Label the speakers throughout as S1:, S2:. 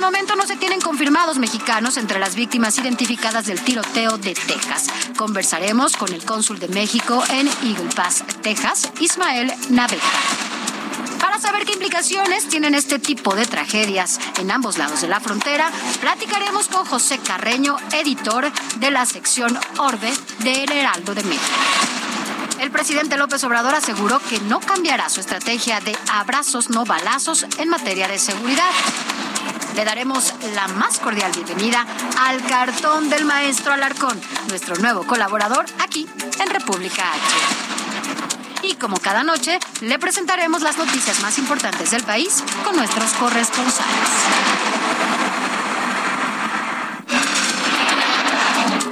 S1: El momento no se tienen confirmados mexicanos entre las víctimas identificadas del tiroteo de Texas. Conversaremos con el cónsul de México en Eagle Pass, Texas, Ismael Naveta. Para saber qué implicaciones tienen este tipo de tragedias en ambos lados de la frontera, platicaremos con José Carreño, editor de la sección Orbe de El Heraldo de México. El presidente López Obrador aseguró que no cambiará su estrategia de abrazos no balazos en materia de seguridad. Le daremos la más cordial bienvenida al cartón del maestro Alarcón, nuestro nuevo colaborador aquí en República H. Y como cada noche, le presentaremos las noticias más importantes del país con nuestros corresponsales.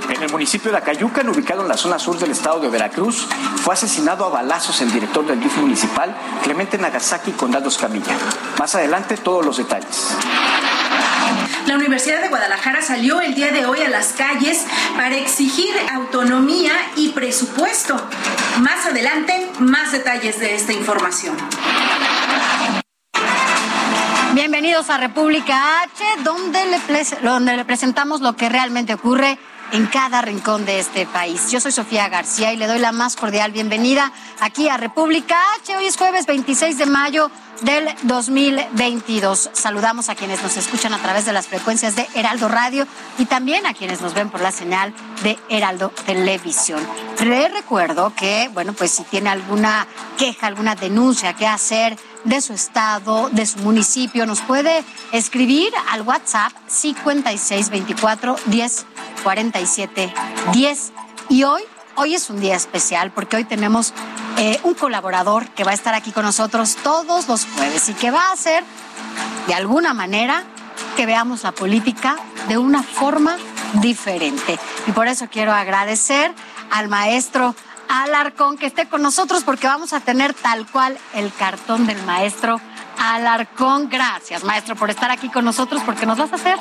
S2: En el municipio de Acayucan, ubicado en la zona sur del estado de Veracruz, fue asesinado a balazos el director del DIF municipal, Clemente Nagasaki Condado Escamilla. Más adelante, todos los detalles.
S3: La Universidad de Guadalajara salió el día de hoy a las calles para exigir autonomía y presupuesto. Más adelante, más detalles de esta información.
S1: Bienvenidos a República H, donde le, presentamos lo que realmente ocurre en cada rincón de este país. Yo soy Sofía García y le doy la más cordial bienvenida aquí a República H. Hoy es jueves 26 de mayo del 2022. Saludamos a quienes nos escuchan a través de las frecuencias de Heraldo Radio y también a quienes nos ven por la señal de Heraldo Televisión. Le recuerdo que, bueno, pues si tiene alguna queja, alguna denuncia que hacer de su estado, de su municipio, nos puede escribir al WhatsApp 5624 10 47 10. Y hoy, hoy es un día especial porque hoy tenemos eh, un colaborador que va a estar aquí con nosotros todos los jueves y que va a hacer, de alguna manera, que veamos la política de una forma diferente. Y por eso quiero agradecer al maestro Alarcón que esté con nosotros porque vamos a tener tal cual el cartón del maestro Alarcón. Gracias, maestro, por estar aquí con nosotros porque nos vas a hacer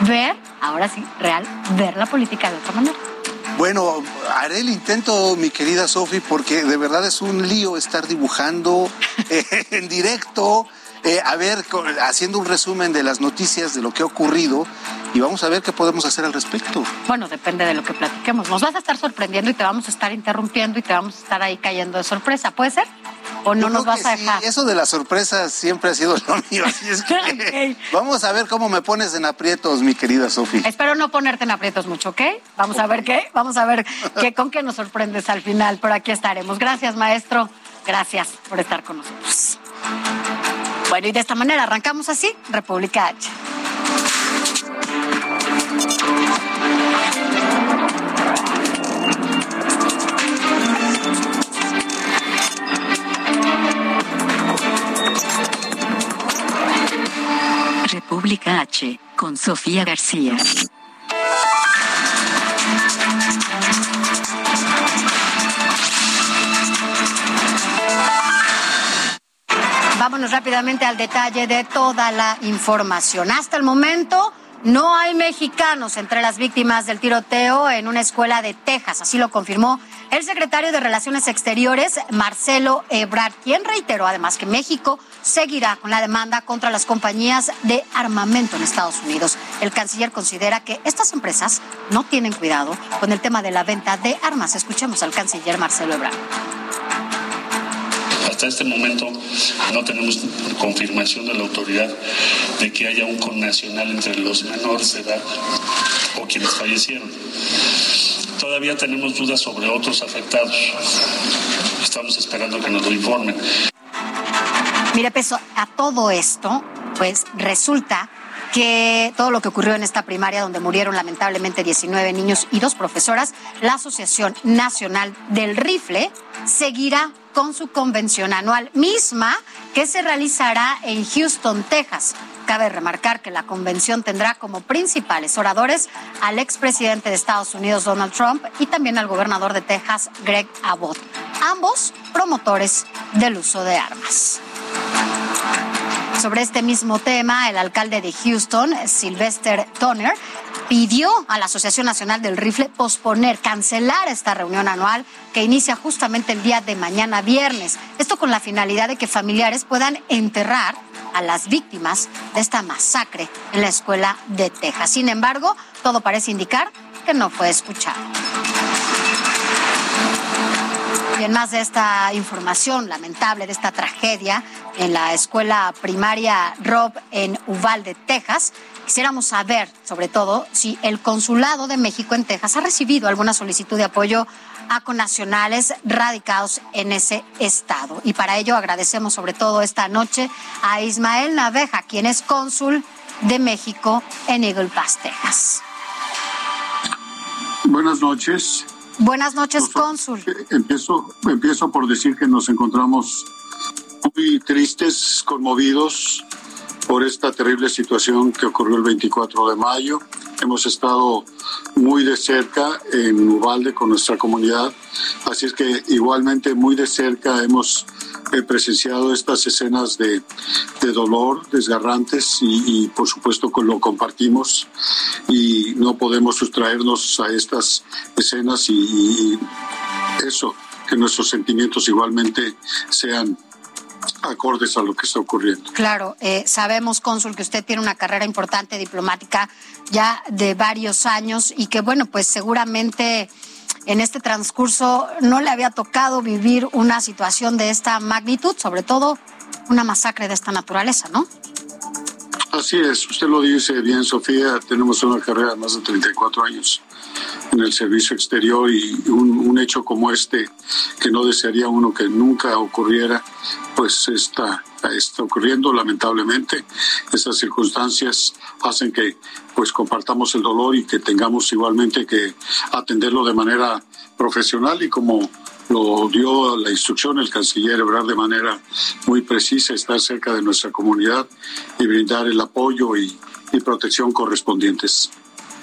S1: ver, ahora sí, real, ver la política de otra manera.
S4: Bueno, haré el intento, mi querida Sofi, porque de verdad es un lío estar dibujando eh, en directo, eh, a ver, haciendo un resumen de las noticias, de lo que ha ocurrido, y vamos a ver qué podemos hacer al respecto.
S1: Bueno, depende de lo que platiquemos. Nos vas a estar sorprendiendo y te vamos a estar interrumpiendo y te vamos a estar ahí cayendo de sorpresa, ¿puede ser? ¿O no nos vas a dejar?
S4: Eso de las sorpresas siempre ha sido lo mío. Así es que vamos a ver cómo me pones en aprietos, mi querida Sofía.
S1: Espero no ponerte en aprietos mucho, ¿ok? Vamos a ver qué, vamos a ver qué, con qué nos sorprendes al final. Por aquí estaremos. Gracias, maestro. Gracias por estar con nosotros. Bueno, y de esta manera arrancamos así, República H.
S5: República H, con Sofía García.
S1: Vámonos rápidamente al detalle de toda la información. Hasta el momento, no hay mexicanos entre las víctimas del tiroteo en una escuela de Texas, así lo confirmó el secretario de Relaciones Exteriores, Marcelo Ebrard, quien reiteró además que México seguirá con la demanda contra las compañías de armamento en Estados Unidos. El canciller considera que estas empresas no tienen cuidado con el tema de la venta de armas. Escuchemos al canciller Marcelo Ebrard
S6: hasta este momento no tenemos confirmación de la autoridad de que haya un connacional entre los menores de edad o quienes fallecieron. Todavía tenemos dudas sobre otros afectados. Estamos esperando que nos lo informen.
S1: Mire, Peso, a todo esto, pues resulta que todo lo que ocurrió en esta primaria donde murieron lamentablemente 19 niños y dos profesoras, la Asociación Nacional del Rifle seguirá con su convención anual misma que se realizará en Houston, Texas. Cabe remarcar que la convención tendrá como principales oradores al expresidente de Estados Unidos, Donald Trump, y también al gobernador de Texas, Greg Abbott, ambos promotores del uso de armas. Sobre este mismo tema, el alcalde de Houston, Sylvester Toner, pidió a la Asociación Nacional del Rifle posponer, cancelar esta reunión anual que inicia justamente el día de mañana viernes. Esto con la finalidad de que familiares puedan enterrar a las víctimas de esta masacre en la escuela de Texas. Sin embargo, todo parece indicar que no fue escuchado. Y en más de esta información lamentable, de esta tragedia en la escuela primaria Rob en Uvalde, Texas, quisiéramos saber, sobre todo, si el Consulado de México en Texas ha recibido alguna solicitud de apoyo a conacionales radicados en ese estado. Y para ello agradecemos sobre todo esta noche a Ismael Naveja, quien es cónsul de México en Eagle Pass, Texas.
S7: Buenas noches.
S1: Buenas noches, cónsul.
S7: Empiezo, empiezo por decir que nos encontramos muy tristes, conmovidos por esta terrible situación que ocurrió el 24 de mayo. Hemos estado muy de cerca en Ubalde con nuestra comunidad, así es que igualmente muy de cerca hemos he presenciado estas escenas de, de dolor desgarrantes y, por supuesto lo compartimos y no podemos sustraernos a estas escenas y eso, que nuestros sentimientos igualmente sean acordes a lo que está ocurriendo.
S1: Claro, eh, sabemos, cónsul, que usted tiene una carrera importante diplomática ya de varios años y que, bueno, pues seguramente en este transcurso no le había tocado vivir una situación de esta magnitud, sobre todo una masacre de esta naturaleza, ¿no?
S7: Así es, usted lo dice bien, Sofía, tenemos una carrera de más de 34 años en el servicio exterior y un, hecho como este, que no desearía uno que nunca ocurriera, pues está, está ocurriendo lamentablemente. Esas circunstancias hacen que pues compartamos el dolor y que tengamos igualmente que atenderlo de manera profesional y como lo dio la instrucción el canciller hablar de manera muy precisa, estar cerca de nuestra comunidad y brindar el apoyo y protección correspondientes.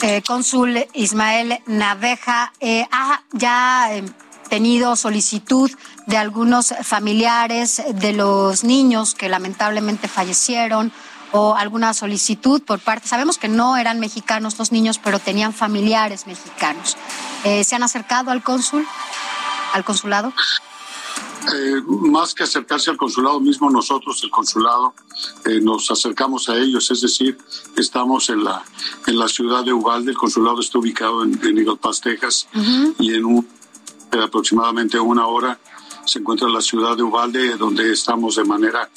S1: Eh, cónsul Ismael Naveja, eh, ¿ha ya eh, tenido solicitud de algunos familiares de los niños que lamentablemente fallecieron o alguna solicitud por parte? Sabemos que no eran mexicanos los niños, pero tenían familiares mexicanos. ¿Se han acercado al cónsul, al consulado?
S7: Eh, más que acercarse al consulado mismo, nosotros, el consulado, eh, nos acercamos a ellos, es decir, estamos en la, en la ciudad de Uvalde, el consulado está ubicado en, en Eagle Pass, Texas, uh -huh. y en un, aproximadamente una hora se encuentra la ciudad de Uvalde, donde estamos de manera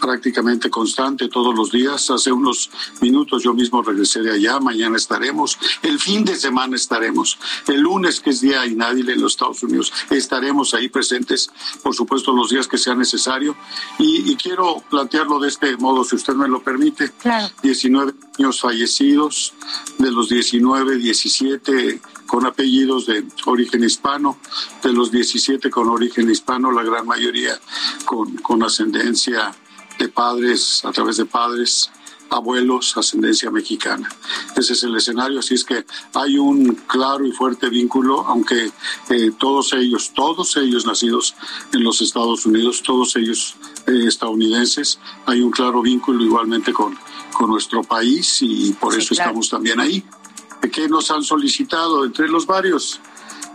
S7: prácticamente constante todos los días. Hace unos minutos yo mismo regresé de allá, mañana estaremos, el fin de semana estaremos, el lunes que es día inhábil en los Estados Unidos, estaremos ahí presentes, por supuesto, los días que sea necesario. Y, y quiero plantearlo de este modo, si usted me lo permite.
S1: Claro.
S7: 19 niños fallecidos, de los 19, 17 con apellidos de origen hispano, de los 17 con origen hispano, la gran mayoría con, con ascendencia de padres, a través de padres, abuelos, ascendencia mexicana. Ese es el escenario, así es que hay un claro y fuerte vínculo, aunque eh, todos ellos, todos ellos nacidos en los Estados Unidos, todos ellos eh, estadounidenses, hay un claro vínculo igualmente con, con nuestro país y por sí, eso claro. estamos también ahí. ¿Qué nos han solicitado? Entre los varios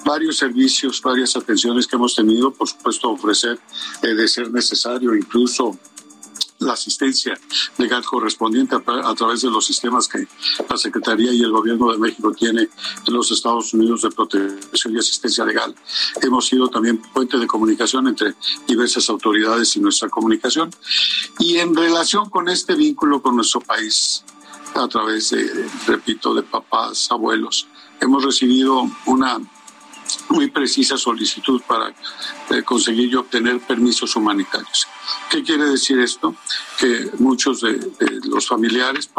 S7: varios servicios, varias atenciones que hemos tenido, por supuesto ofrecer eh, de ser necesario incluso la asistencia legal correspondiente a, a, través de los sistemas que la Secretaría y el Gobierno de México tiene en los Estados Unidos de protección y asistencia legal. Hemos sido también puente de comunicación entre diversas autoridades y nuestra comunicación. Y en relación con este vínculo con nuestro país, a través de, repito, de papás, abuelos, hemos recibido una muy precisa solicitud para eh, conseguir y obtener permisos humanitarios. ¿Qué quiere decir esto? Que muchos de, de los familiares,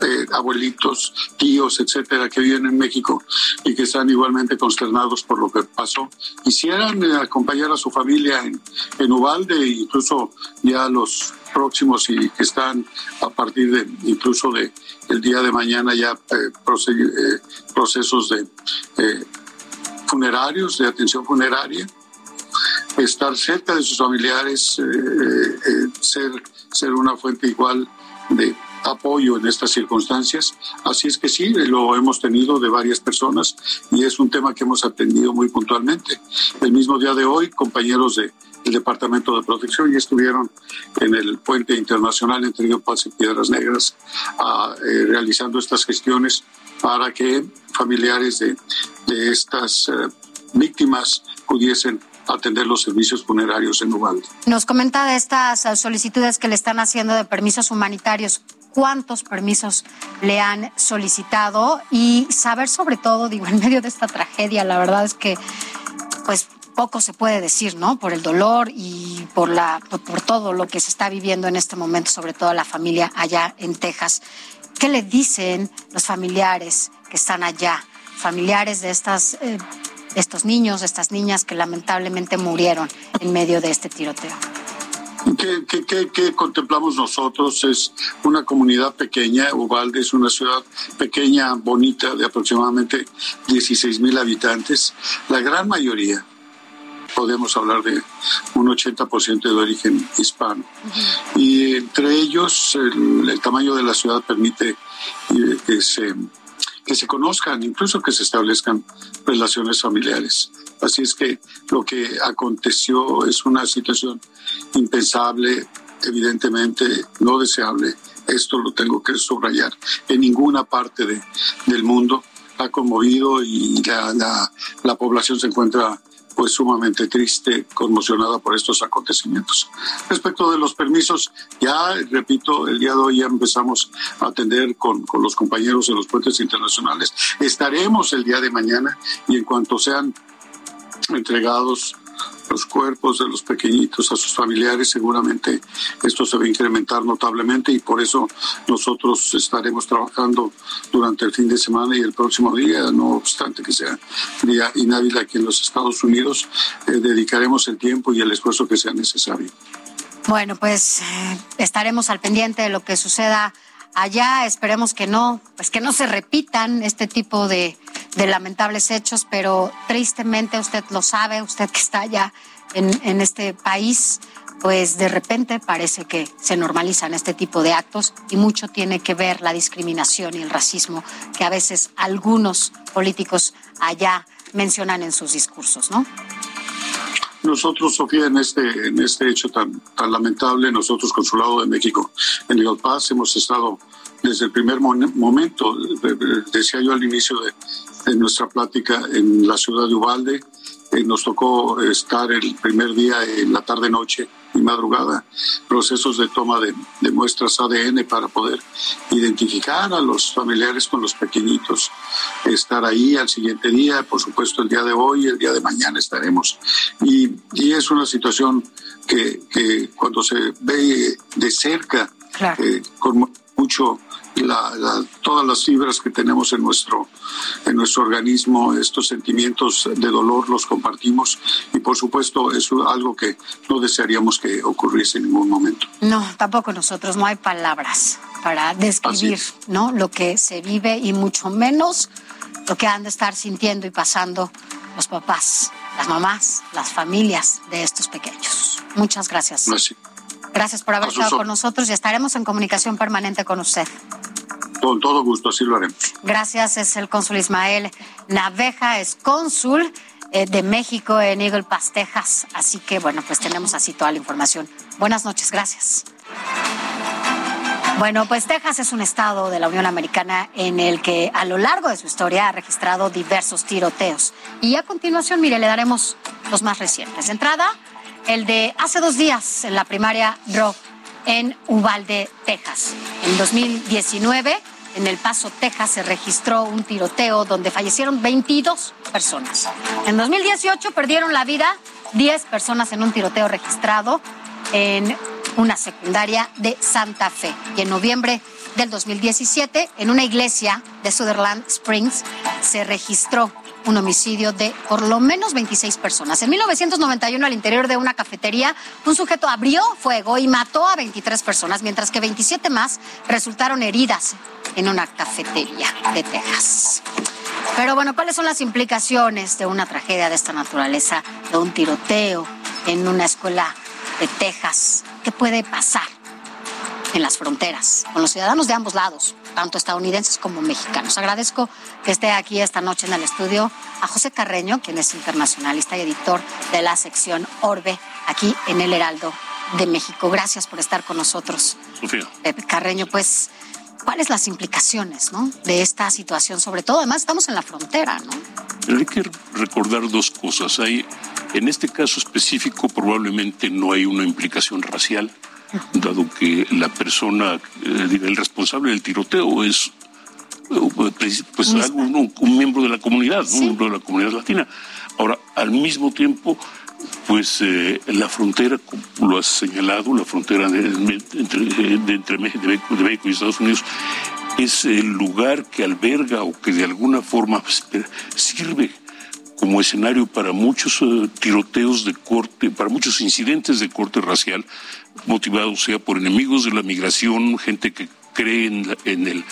S7: eh, abuelitos, tíos, etcétera, que viven en México y que están igualmente consternados por lo que pasó. Quisieran eh, acompañar a su familia en, en Ubalde, incluso ya los próximos y que están a partir de incluso de el día de mañana ya procesos de funerarios, de atención funeraria, estar cerca de sus familiares, ser, ser una fuente igual de apoyo en estas circunstancias. Así es que sí, lo hemos tenido de varias personas y es un tema que hemos atendido muy puntualmente. El mismo día de hoy, compañeros del Departamento de Protección ya estuvieron en el puente internacional entre Paz y Piedras Negras eh, realizando estas gestiones para que familiares de, estas eh, víctimas pudiesen atender los servicios funerarios en Ubalde.
S1: Nos comenta de estas solicitudes que le están haciendo de permisos humanitarios cuántos permisos le han solicitado y saber sobre todo, digo, en medio de esta tragedia, la verdad es que pues poco se puede decir, ¿no? Por el dolor y por la por todo lo que se está viviendo en este momento, sobre todo la familia allá en Texas. ¿Qué le dicen los familiares que están allá? Familiares de estas eh, estos niños, de estas niñas que lamentablemente murieron en medio de este tiroteo.
S7: ¿Qué, contemplamos nosotros? Es una comunidad pequeña, Ubalde es una ciudad pequeña, bonita, de aproximadamente 16 mil habitantes. La gran mayoría, podemos hablar de un 80% de origen hispano. Y entre ellos, el, tamaño de la ciudad permite eh, que se que se conozcan, incluso que se establezcan relaciones familiares. Así es que lo que aconteció es una situación impensable, evidentemente no deseable. Esto lo tengo que subrayar. En ninguna parte de, del mundo ha conmovido y la, la, la población se encuentra pues sumamente triste, conmocionada por estos acontecimientos. Respecto de los permisos, ya repito, el día de hoy ya empezamos a atender con, con los compañeros de los puentes internacionales. Estaremos el día de mañana y en cuanto sean entregados los cuerpos de los pequeñitos a sus familiares, seguramente esto se va a incrementar notablemente y por eso nosotros estaremos trabajando durante el fin de semana y el próximo día, no obstante que sea día inhábil aquí en los Estados Unidos, eh, dedicaremos el tiempo y el esfuerzo que sea necesario.
S1: Bueno, pues eh, estaremos al pendiente de lo que suceda allá. Esperemos que no, pues que no se repitan este tipo de, lamentables hechos, pero tristemente usted lo sabe, usted que está allá en, en este país, pues de repente parece que se normalizan este tipo de actos y mucho tiene que ver la discriminación y el racismo que a veces algunos políticos allá mencionan en sus discursos, ¿no?
S7: Nosotros, Sofía, en este, en este hecho tan, tan lamentable, nosotros, Consulado de México en El Paz, hemos estado desde el primer momento, decía yo al inicio de, de nuestra plática en la ciudad de Ubalde, eh, nos tocó estar el primer día en la tarde-noche y madrugada, procesos de toma de, de, muestras ADN para poder identificar a los familiares con los pequeñitos, estar ahí al siguiente día, por supuesto el día de hoy, el día de mañana estaremos. Y, y es una situación que, que, cuando se ve de cerca, eh, con mucho la, todas las fibras que tenemos en nuestro, en nuestro organismo, estos sentimientos de dolor los compartimos y por supuesto es algo que no desearíamos que ocurriese en ningún momento.
S1: No, tampoco nosotros, no hay palabras para describir ¿no? lo que se vive y mucho menos lo que han de estar sintiendo y pasando los papás, las mamás, las familias de estos pequeños. Muchas gracias. Gracias por haber estado con nosotros y estaremos en comunicación permanente con usted.
S7: Con todo gusto, así lo haremos.
S1: Gracias, es el cónsul Ismael Naveja, es cónsul eh, de México en Eagle Pass, Texas. Así que, bueno, pues tenemos así toda la información. Buenas noches, gracias. Bueno, pues Texas es un estado de la Unión Americana en el que a lo largo de su historia ha registrado diversos tiroteos. Y a continuación, mire, le daremos los más recientes. De entrada, el de hace dos días en la primaria Rock en Uvalde, Texas. En 2019, en El Paso, Texas, se registró un tiroteo donde fallecieron 22 personas. En 2018 perdieron la vida 10 personas en un tiroteo registrado en una secundaria de Santa Fe. Y en noviembre del 2017, en una iglesia de Sutherland Springs se registró un homicidio de por lo menos 26 personas. En 1991, al interior de una cafetería, un sujeto abrió fuego y mató a 23 personas, mientras que 27 más resultaron heridas en una cafetería de Texas. Pero bueno, ¿cuáles son las implicaciones de una tragedia de esta naturaleza, de un tiroteo en una escuela de Texas? ¿Qué puede pasar en las fronteras con los ciudadanos de ambos lados? Tanto estadounidenses como mexicanos. Agradezco que esté aquí esta noche en el estudio a José Carreño, quien es internacionalista y editor de la sección Orbe, aquí en el Heraldo de México. Gracias por estar con nosotros.
S6: Sofía.
S1: Pepe Carreño, pues, ¿cuáles las implicaciones ¿no? de esta situación? Sobre todo, además, estamos en la frontera, ¿no?
S6: Pero hay que recordar dos cosas. Hay, en este caso específico, probablemente no hay una implicación racial dado que la persona, eh, el responsable del tiroteo es eh, pues, pues un, miembro de la comunidad, un miembro de la comunidad latina. Ahora, al mismo tiempo, pues eh, la frontera, como lo has señalado, la frontera de, entre, de, entre México, de México y Estados Unidos, es el lugar que alberga o que de alguna forma pues, sirve como escenario para muchos tiroteos de corte, para muchos incidentes de corte racial, motivado sea por enemigos de la migración, gente que cree en, el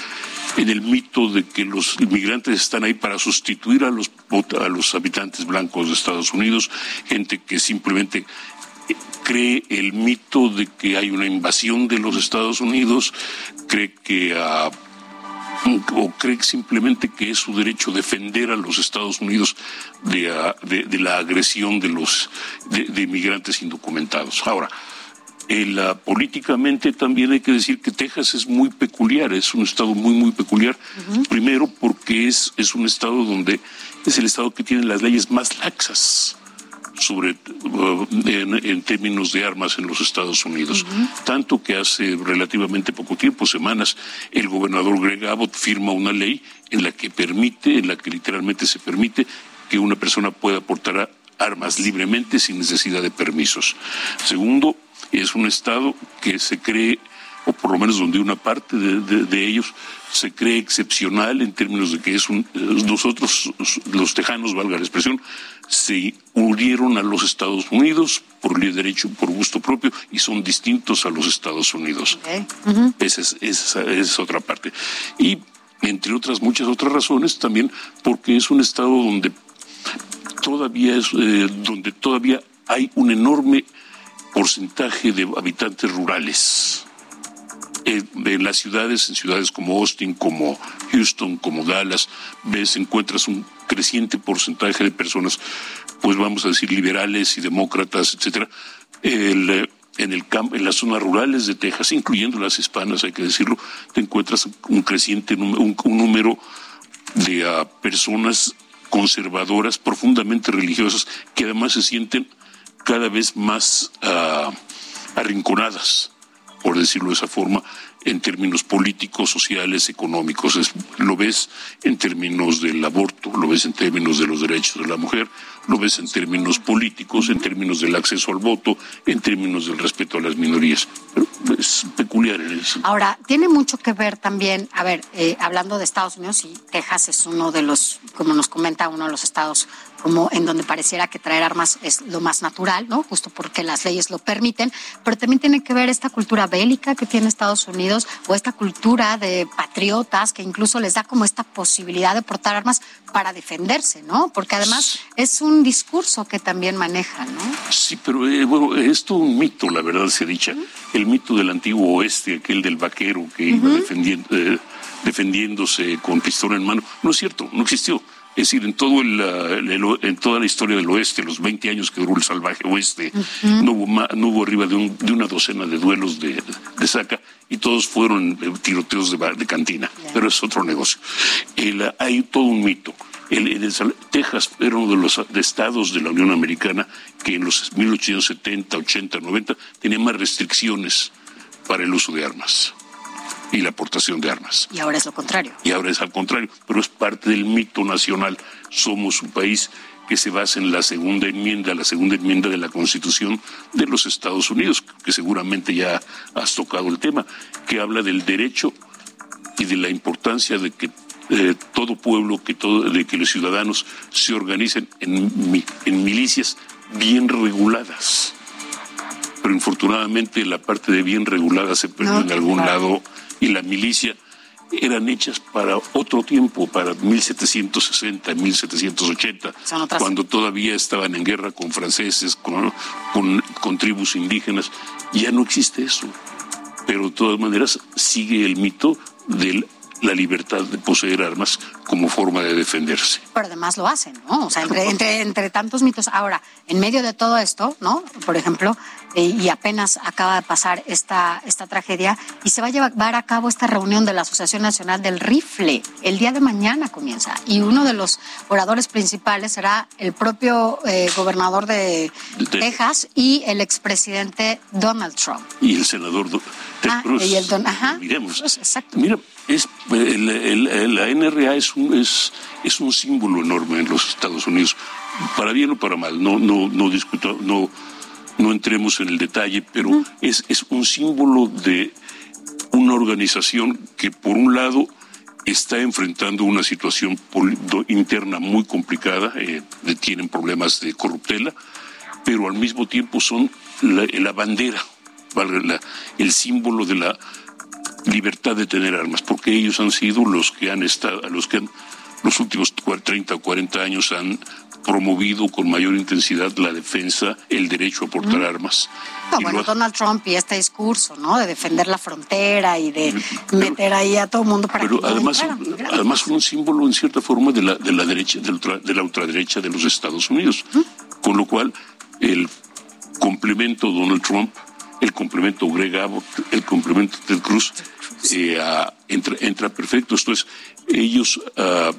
S6: en el mito de que los inmigrantes están ahí para sustituir a los a los habitantes blancos de Estados Unidos, gente que simplemente cree el mito de que hay una invasión de los Estados Unidos, cree que ah, o cree simplemente que es su derecho defender a los Estados Unidos de, ah, la agresión de los de inmigrantes indocumentados. Ahora, políticamente también hay que decir que Texas es muy peculiar, es un estado muy, muy peculiar. Primero porque es, es un estado donde es el estado que tiene las leyes más laxas sobre uh, en, términos de armas en los Estados Unidos. Tanto que hace relativamente poco tiempo, semanas, el gobernador Greg Abbott firma una ley en la que permite, en la que literalmente se permite que una persona pueda portar armas libremente sin necesidad de permisos. Segundo, es un Estado que se cree, o por lo menos donde una parte de, ellos se cree excepcional en términos de que es un, nosotros, los tejanos, valga la expresión, se unieron a los Estados Unidos por derecho, por gusto propio, y son distintos a los Estados Unidos. esa, es, esa, es, otra parte. Y entre otras muchas otras razones, también porque es un Estado donde todavía es, eh, donde todavía hay un enorme porcentaje de habitantes rurales. Eh, en las ciudades, en ciudades como Austin, como Houston, como Dallas, ves, encuentras un creciente porcentaje de personas, pues vamos a decir liberales y demócratas, etcétera, eh, en el en las zonas rurales de Texas, incluyendo las hispanas, hay que decirlo, te encuentras un creciente un, número de ah, personas conservadoras, profundamente religiosas, que además se sienten cada vez más uh, arrinconadas, por decirlo de esa forma, en términos políticos, sociales, económicos. lo ves en términos del aborto, lo ves en términos de los derechos de la mujer, lo ves en términos políticos, en términos del acceso al voto, en términos del respeto a las minorías. Es peculiar en eso.
S1: Ahora, tiene mucho que ver también, a ver, eh, hablando de Estados Unidos, y Texas es uno de los, como nos comenta, uno de los estados como en donde pareciera que traer armas es lo más natural, ¿no? Justo porque las leyes lo permiten, pero también tiene que ver esta cultura bélica que tiene Estados Unidos o esta cultura de patriotas que incluso les da como esta posibilidad de portar armas para defenderse, ¿no? Porque además es un discurso que también maneja, ¿no?
S6: Sí, pero eh, bueno, es todo un mito, la verdad se dicha. El mito del antiguo oeste, aquel del vaquero que iba defendiendo, eh, defendiéndose con pistola en mano, no es cierto, no existió. Es decir, en, todo el, en toda la historia del oeste, los 20 años que duró el salvaje oeste, no, hubo no hubo arriba de, una docena de duelos de, saca y todos fueron eh, tiroteos de, cantina, pero es otro negocio. hay todo un mito. El, Texas era uno de los estados de la Unión Americana que en los 1870, 80, 90 tenía más restricciones para el uso de armas y la aportación de armas.
S1: Y ahora es lo contrario.
S6: Y ahora es al contrario, pero es parte del mito nacional. Somos un país que se basa en la segunda enmienda, la segunda enmienda de la Constitución de los Estados Unidos, que seguramente ya has tocado el tema, que habla del derecho y de la importancia de que eh, todo pueblo, que todo, de que los ciudadanos se organicen en, en milicias bien reguladas. Pero infortunadamente la parte de bien regulada se perdió en algún lado y la milicia eran hechas para otro tiempo, para 1760, 1780, cuando todavía estaban en guerra con franceses, con, con, con tribus indígenas. Ya no existe eso. Pero de todas maneras sigue el mito del la libertad de poseer armas como forma de defenderse.
S1: Pero además lo hacen, ¿no? O sea, entre, entre, tantos mitos. Ahora, en medio de todo esto, ¿no? Por ejemplo, eh, y apenas acaba de pasar esta, esta tragedia, y se va a llevar a cabo esta reunión de la Asociación Nacional del Rifle. El día de mañana comienza. Y uno de los oradores principales será el propio eh, gobernador de, Texas y el expresidente Donald Trump.
S6: Y el senador Ted
S1: ah, Y el don, ajá.
S6: Miremos. exacto. Mira, es, la NRA es un, es, es un símbolo enorme en los Estados Unidos, para bien o para mal, no, no, no discuto, no, no entremos en el detalle, pero es, es un símbolo de una organización que por un lado está enfrentando una situación interna muy complicada, eh, tienen problemas de corruptela, pero al mismo tiempo son la, la bandera, el símbolo de la libertad de tener armas, porque ellos han sido los que han estado, los que han, los últimos 30 o 40 años han promovido con mayor intensidad la defensa, el derecho a portar armas.
S1: bueno, Donald Trump y este discurso, ¿no? De defender la frontera y de meter ahí a todo el mundo para
S6: pero además, además un símbolo en cierta forma de la de la derecha, de la, ultraderecha de los Estados Unidos, con lo cual el complemento Donald Trump el complemento Greg Abbott, el complemento Ted Cruz, eh, entra, perfecto. Esto es, ellos, ah,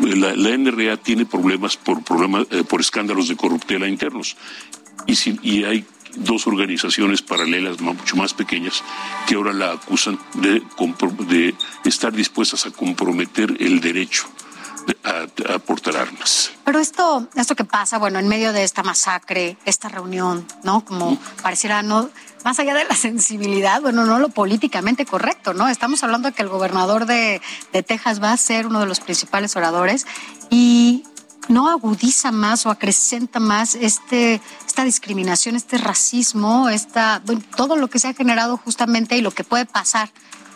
S6: la, NRA tiene problemas por, problemas, eh, por escándalos de corruptela internos. Y, y hay dos organizaciones paralelas mucho más pequeñas que ahora la acusan de, de estar dispuestas a comprometer el derecho a, aportar armas.
S1: Pero esto, esto que pasa, bueno, en medio de esta masacre, esta reunión, ¿no? Como pareciera no, más allá de la sensibilidad, bueno, no lo políticamente correcto, ¿no? Estamos hablando de que el gobernador de, de Texas va a ser uno de los principales oradores y no agudiza más o acrecenta más este, esta discriminación, este racismo, esta, todo lo que se ha generado justamente y lo que puede pasar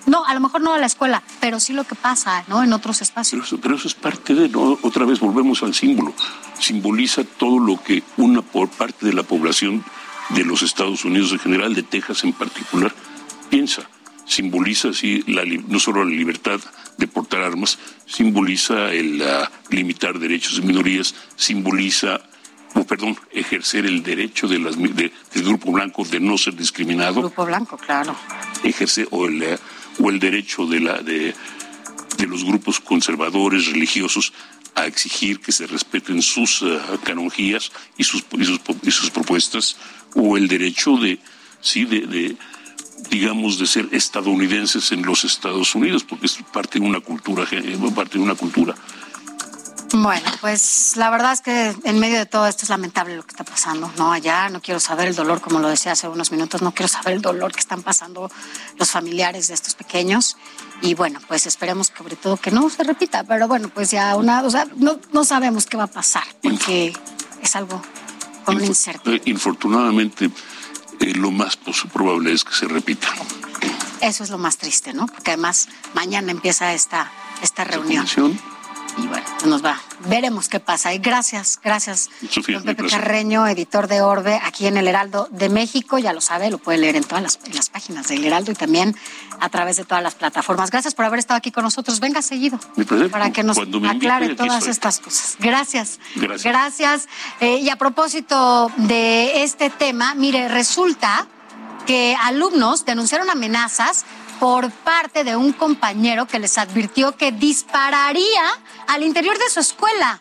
S1: no, a lo mejor no a la escuela, pero sí lo que pasa, ¿no? En otros espacios.
S6: Pero eso, es parte de, ¿no? Otra vez volvemos al símbolo. Simboliza todo lo que una por parte de la población de los Estados Unidos en general, de Texas en particular, piensa. Simboliza así la, no solo la libertad de portar armas, simboliza el limitar derechos de minorías, simboliza o perdón, ejercer el derecho de las, del grupo blanco de no ser discriminado.
S1: Grupo blanco, claro.
S6: Ejerce o el, o el derecho de, la, de, de los grupos conservadores religiosos a exigir que se respeten sus uh, canonjías y sus, y sus, y sus, propuestas, o el derecho de, sí, de, de, digamos, de ser estadounidenses en los Estados Unidos, porque es parte de una cultura, parte de una cultura
S1: bueno, pues la verdad es que en medio de todo esto es lamentable lo que está pasando, ¿no? Allá no quiero saber el dolor, como lo decía hace unos minutos, no quiero saber el dolor que están pasando los familiares de estos pequeños. Y bueno, pues esperemos que sobre todo que no se repita, pero bueno, pues ya una, o sea, no, no sabemos qué va a pasar, porque es algo con una incertidumbre.
S6: Infortunadamente, eh, lo más probable es que se repita.
S1: Eso es lo más triste, ¿no? Porque además mañana empieza esta, esta reunión y bueno, nos va. Veremos qué pasa. Y gracias, gracias, don Pepe Carreño, editor de Orbe, aquí en el Heraldo de México. Ya lo sabe, lo puede leer en todas las, las páginas del Heraldo y también a través de todas las plataformas. Gracias por haber estado aquí con nosotros. Venga seguido para que nos aclare todas estas cosas. Gracias. Gracias. Gracias. Eh, y a propósito de este tema, mire, resulta que alumnos denunciaron amenazas por parte de un compañero que les advirtió que dispararía al interior de su escuela.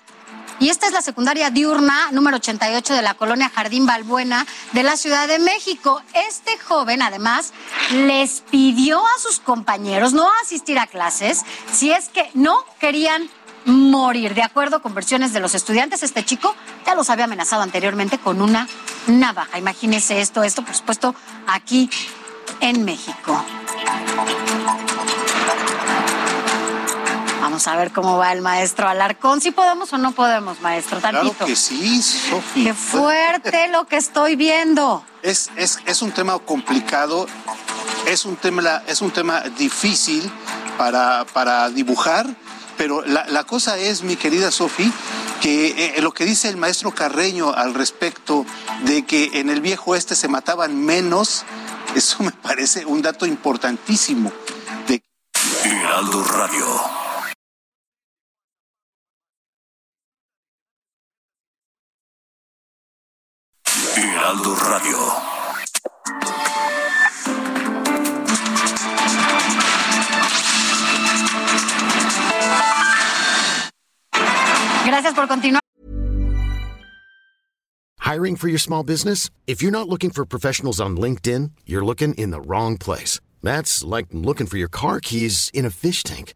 S1: Y esta es la secundaria diurna número 88 de la colonia Jardín Balbuena de la Ciudad de México. Este joven, además, les pidió a sus compañeros no asistir a clases si es que no querían morir. De acuerdo con versiones de los estudiantes, este chico ya los había amenazado anteriormente con una navaja. Imagínese esto, esto, por supuesto, aquí en México. Vamos a ver cómo va el maestro Alarcón. Si podemos o no podemos, maestro, tantito.
S4: Claro que sí, Sofi.
S1: Qué fuerte lo que estoy viendo.
S4: Es, es, es un tema complicado, es un tema, es un tema difícil para, para dibujar, pero la, la cosa es, mi querida Sofi, que eh, lo que dice el maestro Carreño al respecto de que en el viejo este se mataban menos, eso me parece un dato importantísimo. De...
S8: Heraldo Radio. Heraldo Radio.
S1: Gracias por continuar.
S9: Hiring for your small business? If you're not looking for professionals on LinkedIn, you're looking in the wrong place. That's like looking for your car keys in a fish tank.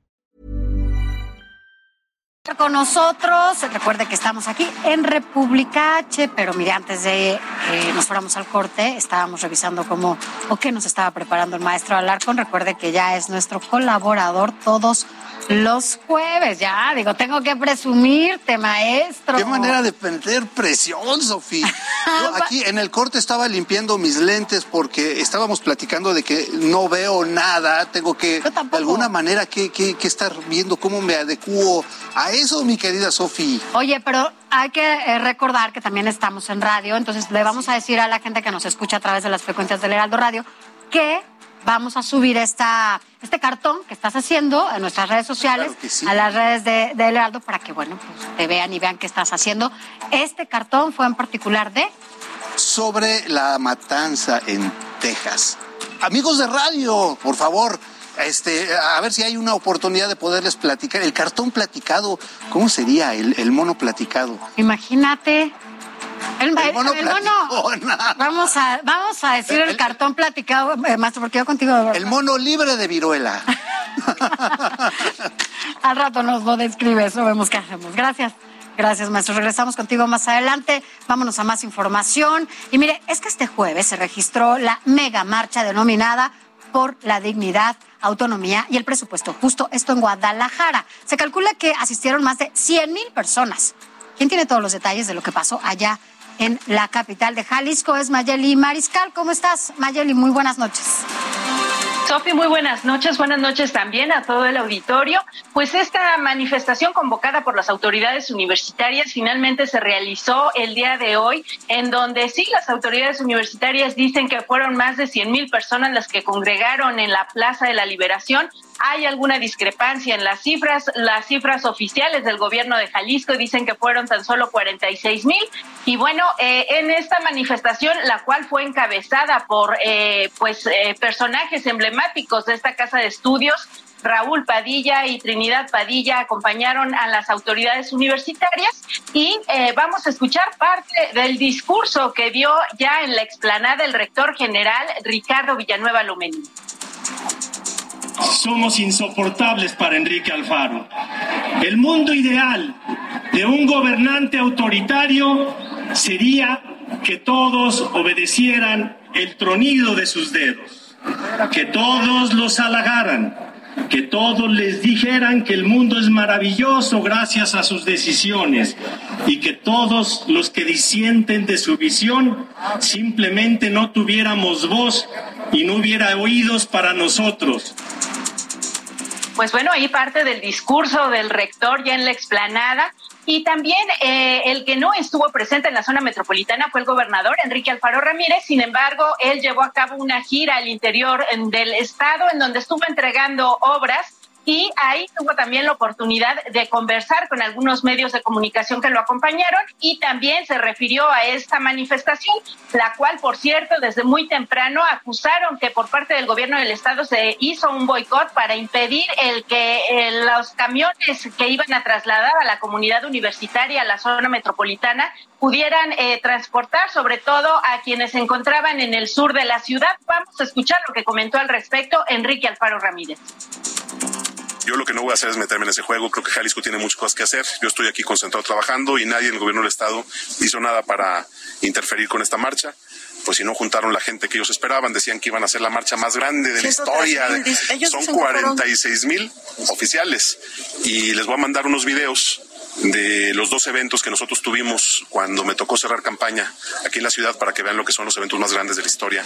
S1: Con nosotros, recuerde que estamos aquí en República H, pero mire, antes de que nos fuéramos al corte, estábamos revisando cómo o qué nos estaba preparando el maestro Alarcón. Recuerde que ya es nuestro colaborador todos los jueves. Ya, digo, tengo que presumirte, maestro.
S4: Qué manera de meter presión, Sofía. Yo aquí en el corte estaba limpiando mis lentes porque estábamos platicando de que no veo nada. Tengo que, de alguna manera, que, que, que estar viendo cómo me adecuo a eso, mi querida Sofía.
S1: Oye, pero hay que eh, recordar que también estamos en radio, entonces le vamos a decir a la gente que nos escucha a través de las frecuencias del Heraldo Radio que vamos a subir esta, este cartón que estás haciendo en nuestras redes sociales,
S4: Claro que sí.
S1: a las redes de, de El Heraldo, para que, bueno, pues te vean y vean qué estás haciendo. Este cartón fue en particular de...
S4: sobre la matanza en Texas. Amigos de radio, por favor, este, a ver si hay una oportunidad de poderles platicar. El cartón platicado, ¿cómo sería el, el mono platicado?
S1: Imagínate. El,
S4: El mono
S1: el mono. Vamos a, vamos a decir el, cartón platicado, eh, maestro, porque yo contigo verdad.
S4: El mono libre de viruela.
S1: Al rato nos lo describe, eso vemos qué hacemos. Gracias. Gracias, maestro. Regresamos contigo más adelante. Vámonos a más información. Y mire, es que este jueves se registró la mega marcha denominada por la dignidad, autonomía y el presupuesto justo. Esto en Guadalajara. Se calcula que asistieron más de 100 mil personas. ¿Quién tiene todos los detalles de lo que pasó allá en la capital de Jalisco? Es Mayeli Mariscal. ¿Cómo estás, Mayeli? Muy buenas noches.
S10: Sofi, muy buenas noches. Buenas noches también a todo el auditorio. Pues esta manifestación convocada por las autoridades universitarias finalmente se realizó el día de hoy, en donde sí, las autoridades universitarias dicen que fueron más de 100 mil personas las que congregaron en la Plaza de la Liberación. Hay alguna discrepancia en las cifras. Las cifras oficiales del gobierno de Jalisco dicen que fueron tan solo 46 mil. Y bueno, eh, en esta manifestación, la cual fue encabezada por eh, pues eh, personajes emblemáticos de esta casa de estudios, Raúl Padilla y Trinidad Padilla acompañaron a las autoridades universitarias y eh, vamos a escuchar parte del discurso que dio ya en la explanada el rector general Ricardo Villanueva Lomelí.
S11: somos insoportables para Enrique Alfaro. El mundo ideal de un gobernante autoritario sería que todos obedecieran el tronido de sus dedos, que todos los halagaran, que todos les dijeran que el mundo es maravilloso gracias a sus decisiones y que todos los que disienten de su visión simplemente no tuviéramos voz y no hubiera oídos para nosotros.
S10: Pues bueno, ahí parte del discurso del rector ya en la explanada. Y también eh, el que no estuvo presente en la zona metropolitana fue el gobernador Enrique Alfaro Ramírez. Sin embargo, él llevó a cabo una gira al interior del estado en donde estuvo entregando obras y ahí tuvo también la oportunidad de conversar con algunos medios de comunicación que lo acompañaron y también se refirió a esta manifestación, la cual, por cierto, desde muy temprano acusaron que por parte del gobierno del estado se hizo un boicot para impedir el que los camiones que iban a trasladar a la comunidad universitaria a la zona metropolitana pudieran eh, transportar sobre todo a quienes se encontraban en el sur de la ciudad. Vamos a escuchar lo que comentó al respecto Enrique Alfaro Ramírez.
S12: Yo lo que no voy a hacer es meterme en ese juego. Creo que Jalisco tiene muchas cosas que hacer. Yo estoy aquí concentrado trabajando y nadie en el gobierno del Estado hizo nada para interferir con esta marcha pues si no juntaron la gente que ellos esperaban, decían que iban a ser la marcha más grande de la historia. Son 46 mil oficiales y les voy a mandar unos videos de los dos eventos que nosotros tuvimos cuando me tocó cerrar campaña aquí en la ciudad para que vean lo que son los eventos más grandes de la historia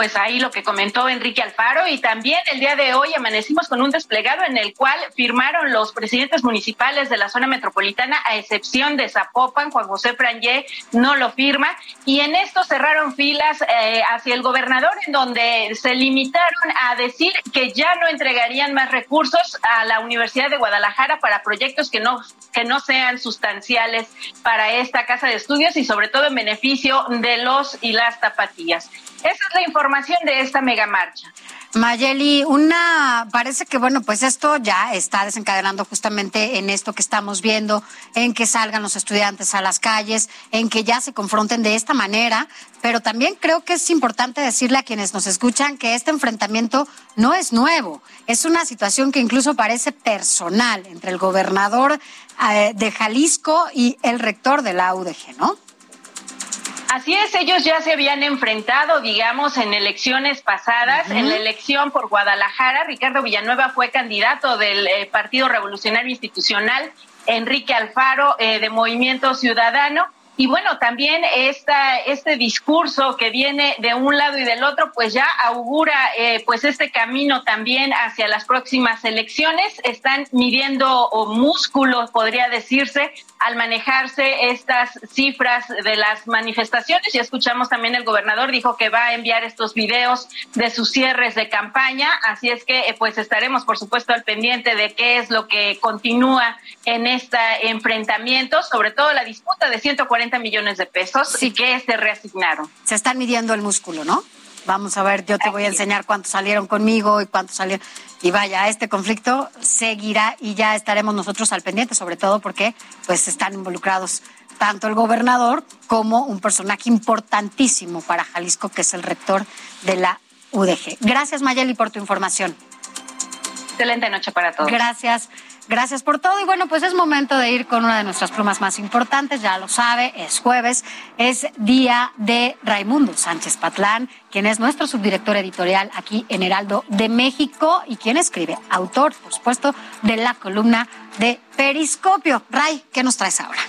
S10: pues ahí lo que comentó Enrique Alfaro y también el día de hoy amanecimos con un desplegado en el cual firmaron los presidentes municipales de la zona metropolitana a excepción de Zapopan, Juan José Frangé no lo firma y en esto cerraron filas eh, hacia el gobernador en donde se limitaron a decir que ya no entregarían más recursos a la Universidad de Guadalajara para proyectos que no que no sean sustanciales para esta casa de estudios y sobre todo en beneficio de los y las tapatías. Esa es la información de esta mega marcha.
S1: Mayeli, una parece que bueno, pues esto ya está desencadenando justamente en esto que estamos viendo, en que salgan los estudiantes a las calles, en que ya se confronten de esta manera, pero también creo que es importante decirle a quienes nos escuchan que este enfrentamiento no es nuevo, es una situación que incluso parece personal entre el gobernador eh, de Jalisco y el rector de la UDG, ¿no?
S10: Así es, ellos ya se habían enfrentado, digamos, en elecciones pasadas. En la elección por Guadalajara, Ricardo Villanueva fue candidato del eh, Partido Revolucionario Institucional, Enrique Alfaro eh, de Movimiento Ciudadano. Y bueno, también esta, este discurso que viene de un lado y del otro, pues ya augura eh, pues este camino también hacia las próximas elecciones. Están midiendo músculos, podría decirse, al manejarse estas cifras de las manifestaciones. Ya escuchamos también el gobernador dijo que va a enviar estos videos de sus cierres de campaña, así es que eh, pues estaremos por supuesto al pendiente de qué es lo que continúa en este enfrentamiento, sobre todo la disputa de 140 millones de pesos y que se reasignaron.
S1: Se están midiendo el músculo, ¿no? Vamos a ver, yo te voy a enseñar cuántos salieron conmigo y cuántos salieron. Y vaya, este conflicto seguirá y ya estaremos nosotros al pendiente, sobre todo porque pues están involucrados tanto el gobernador como un personaje importantísimo para Jalisco, que es el rector de la UDG. Gracias, Mayeli, por tu información.
S10: Excelente noche para todos.
S1: Gracias. Gracias por todo. Y bueno, pues es momento de ir con una de nuestras plumas más importantes. Ya lo sabe, es jueves, es día de Raimundo Sánchez Patlán, quien es nuestro subdirector editorial aquí en Heraldo de México y quien escribe, autor, por supuesto, de la columna de Periscopio. Ray, ¿qué nos traes ahora?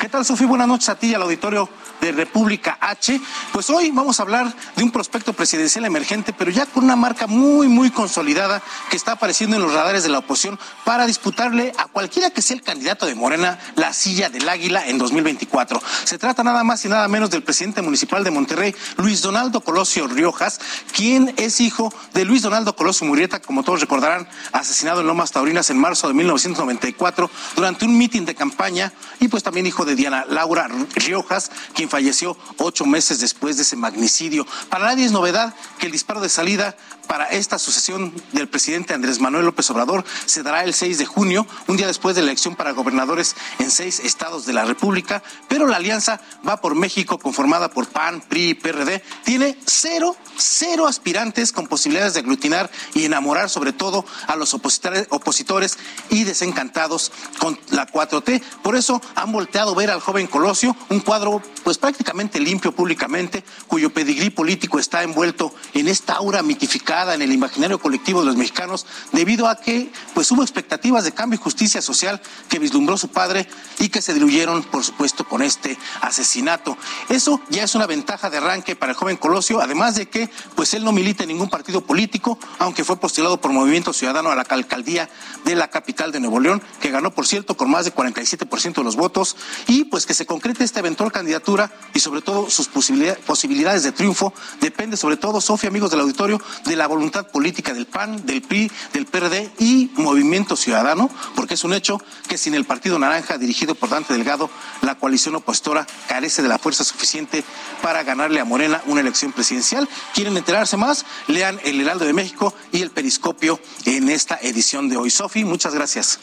S13: ¿Qué tal, Sofía? Buenas noches a ti y al auditorio de República H. Pues hoy vamos a hablar de un prospecto presidencial emergente, pero ya con una marca muy, muy consolidada que está apareciendo en los radares de la oposición para disputarle a cualquiera que sea el candidato de Morena la silla del Águila en 2024. Se trata nada más y nada menos del presidente municipal de Monterrey, Luis Donaldo Colosio Riojas, quien es hijo de Luis Donaldo Colosio Murrieta, como todos recordarán, asesinado en Lomas Taurinas en marzo de 1994 durante un mitin de campaña y pues también hijo de Diana Laura Riojas, quien falleció ocho meses después de ese magnicidio. Para nadie es novedad que el disparo de salida para esta sucesión del presidente Andrés Manuel López Obrador se dará el 6 de junio, un día después de la elección para gobernadores en seis estados de la República, pero la alianza va por México conformada por PAN, PRI y PRD, tiene cero, cero aspirantes con posibilidades de aglutinar y enamorar sobre todo a los opositores, y desencantados con la 4T. Por eso han volteado a ver al joven Colosio, un cuadro pues prácticamente limpio públicamente, cuyo pedigrí político está envuelto en esta aura mitificada en el imaginario colectivo de los mexicanos, debido a que pues hubo expectativas de cambio y justicia social que vislumbró su padre y que se diluyeron, por supuesto, con este asesinato. Eso ya es una ventaja de arranque para el joven Colosio, además de que pues él no milita en ningún partido político, aunque fue postulado por Movimiento Ciudadano a la alcaldía de la capital de Nuevo León, que ganó, por cierto, con más de 47% de los votos, y pues que se concrete esta eventual candidatura y sobre todo sus posibilidades de triunfo depende sobre todo, Sofía, amigos del auditorio, de la voluntad política del PAN, del PRI, del PRD y Movimiento Ciudadano, porque es un hecho que sin el Partido Naranja dirigido por Dante Delgado, la coalición opositora carece de la fuerza suficiente para ganarle a Morena una elección presidencial. ¿Quieren enterarse más? Lean El Heraldo de México y el Periscopio en esta edición de hoy. Sofi, muchas gracias.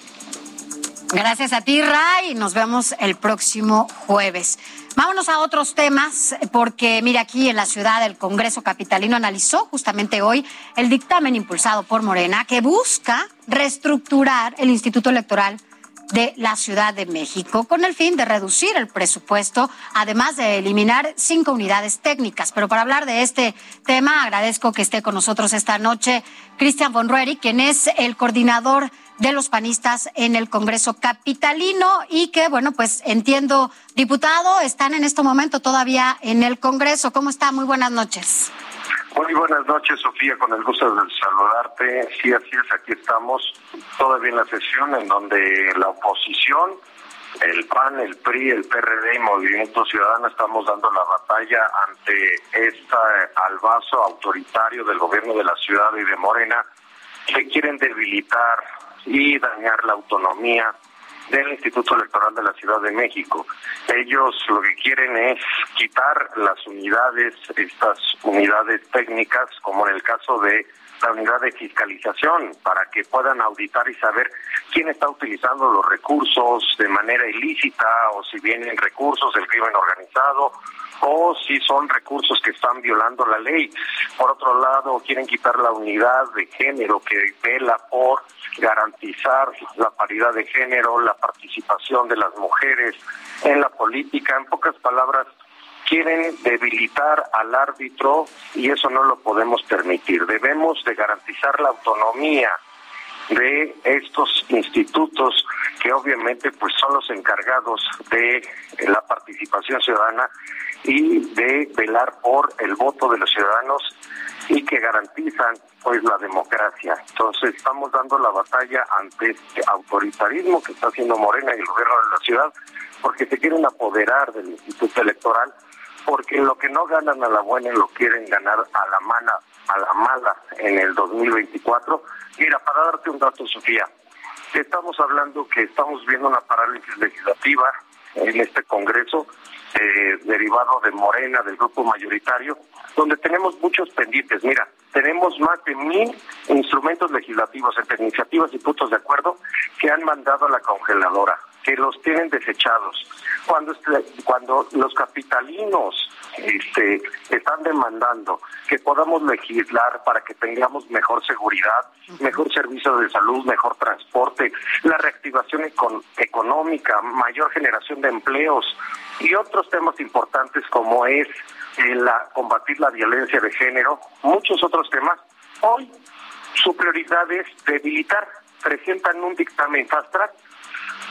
S1: Gracias a ti, Ray. Nos vemos el próximo jueves. Vámonos a otros temas, porque mira, aquí en la ciudad el Congreso Capitalino analizó justamente hoy el dictamen impulsado por Morena que busca reestructurar el Instituto Electoral de la Ciudad de México con el fin de reducir el presupuesto, además de eliminar cinco unidades técnicas. Pero para hablar de este tema, agradezco que esté con nosotros esta noche Cristian von Rueri, quien es el coordinador de los panistas en el Congreso Capitalino y que, bueno, pues entiendo, diputado, están en este momento todavía en el Congreso. ¿Cómo está? Muy buenas noches.
S14: Muy buenas noches, Sofía, con el gusto de saludarte. Sí, así es, aquí estamos todavía en la sesión en donde la oposición, el PAN, el PRI, el PRD y Movimiento Ciudadano estamos dando la batalla ante este albazo autoritario del gobierno de la ciudad y de Morena que quieren debilitar y dañar la autonomía del Instituto Electoral de la Ciudad de México. Ellos lo que quieren es quitar las unidades, estas unidades técnicas, como en el caso de la unidad de fiscalización, para que puedan auditar y saber quién está utilizando los recursos de manera ilícita o si vienen recursos del crimen organizado o si son recursos que están violando la ley. Por otro lado, quieren quitar la unidad de género que vela por garantizar la paridad de género, la participación de las mujeres en la política. En pocas palabras, quieren debilitar al árbitro y eso no lo podemos permitir. Debemos de garantizar la autonomía de estos institutos que obviamente pues son los encargados de la participación ciudadana y de velar por el voto de los ciudadanos y que garantizan pues la democracia. Entonces estamos dando la batalla ante este autoritarismo que está haciendo Morena y el gobierno de la ciudad porque se quieren apoderar del Instituto Electoral porque lo que no ganan a la buena lo quieren ganar a la mala, a la mala en el 2024. Mira, para darte un dato, Sofía, estamos hablando que estamos viendo una parálisis legislativa en este Congreso eh, derivado de Morena, del grupo mayoritario, donde tenemos muchos pendientes. Mira, tenemos más de mil instrumentos legislativos entre iniciativas y puntos de acuerdo que han mandado a la congeladora, que los tienen desechados. Cuando, este, cuando los capitalinos este, están demandando que podamos legislar para que tengamos mejor seguridad, mejor servicio de salud, mejor transporte, la reactivación económica, mayor generación de empleos y otros temas importantes como es eh, la, combatir la violencia de género, muchos otros temas. Hoy su prioridad es debilitar, presentan un dictamen fast track